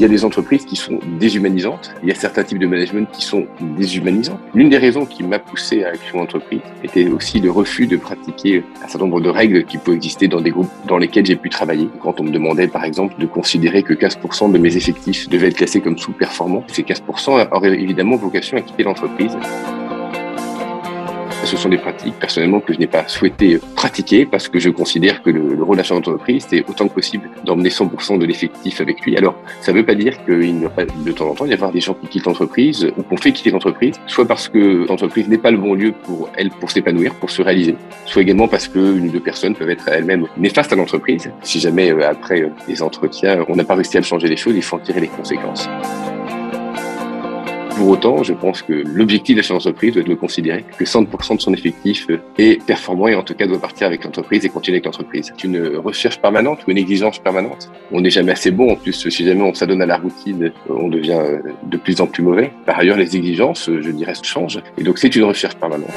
Il y a des entreprises qui sont déshumanisantes. Il y a certains types de management qui sont déshumanisants. L'une des raisons qui m'a poussé à créer mon entreprise était aussi le refus de pratiquer un certain nombre de règles qui peuvent exister dans des groupes dans lesquels j'ai pu travailler. Quand on me demandait, par exemple, de considérer que 15% de mes effectifs devaient être classés comme sous-performants, ces 15% auraient évidemment vocation à quitter l'entreprise. Ce sont des pratiques, personnellement, que je n'ai pas souhaité pratiquer parce que je considère que le, rôle d'un d'entreprise, c'est autant que possible d'emmener 100% de l'effectif avec lui. Alors, ça ne veut pas dire qu'il n'y a pas de temps en temps y avoir des gens qui quittent l'entreprise ou qu'on fait quitter l'entreprise, soit parce que l'entreprise n'est pas le bon lieu pour elle, pour s'épanouir, pour se réaliser, soit également parce qu'une ou deux personnes peuvent être elles-mêmes néfastes à l'entreprise. Si jamais, euh, après euh, les entretiens, on n'a pas réussi à changer les choses, il faut en tirer les conséquences. Pour autant, je pense que l'objectif de chaque entreprise doit être de considérer que 100% de son effectif est performant et en tout cas doit partir avec l'entreprise et continuer avec l'entreprise. C'est une recherche permanente ou une exigence permanente? On n'est jamais assez bon. En plus, si jamais on s'adonne à la routine, on devient de plus en plus mauvais. Par ailleurs, les exigences, je dirais, changent. Et donc, c'est une recherche permanente.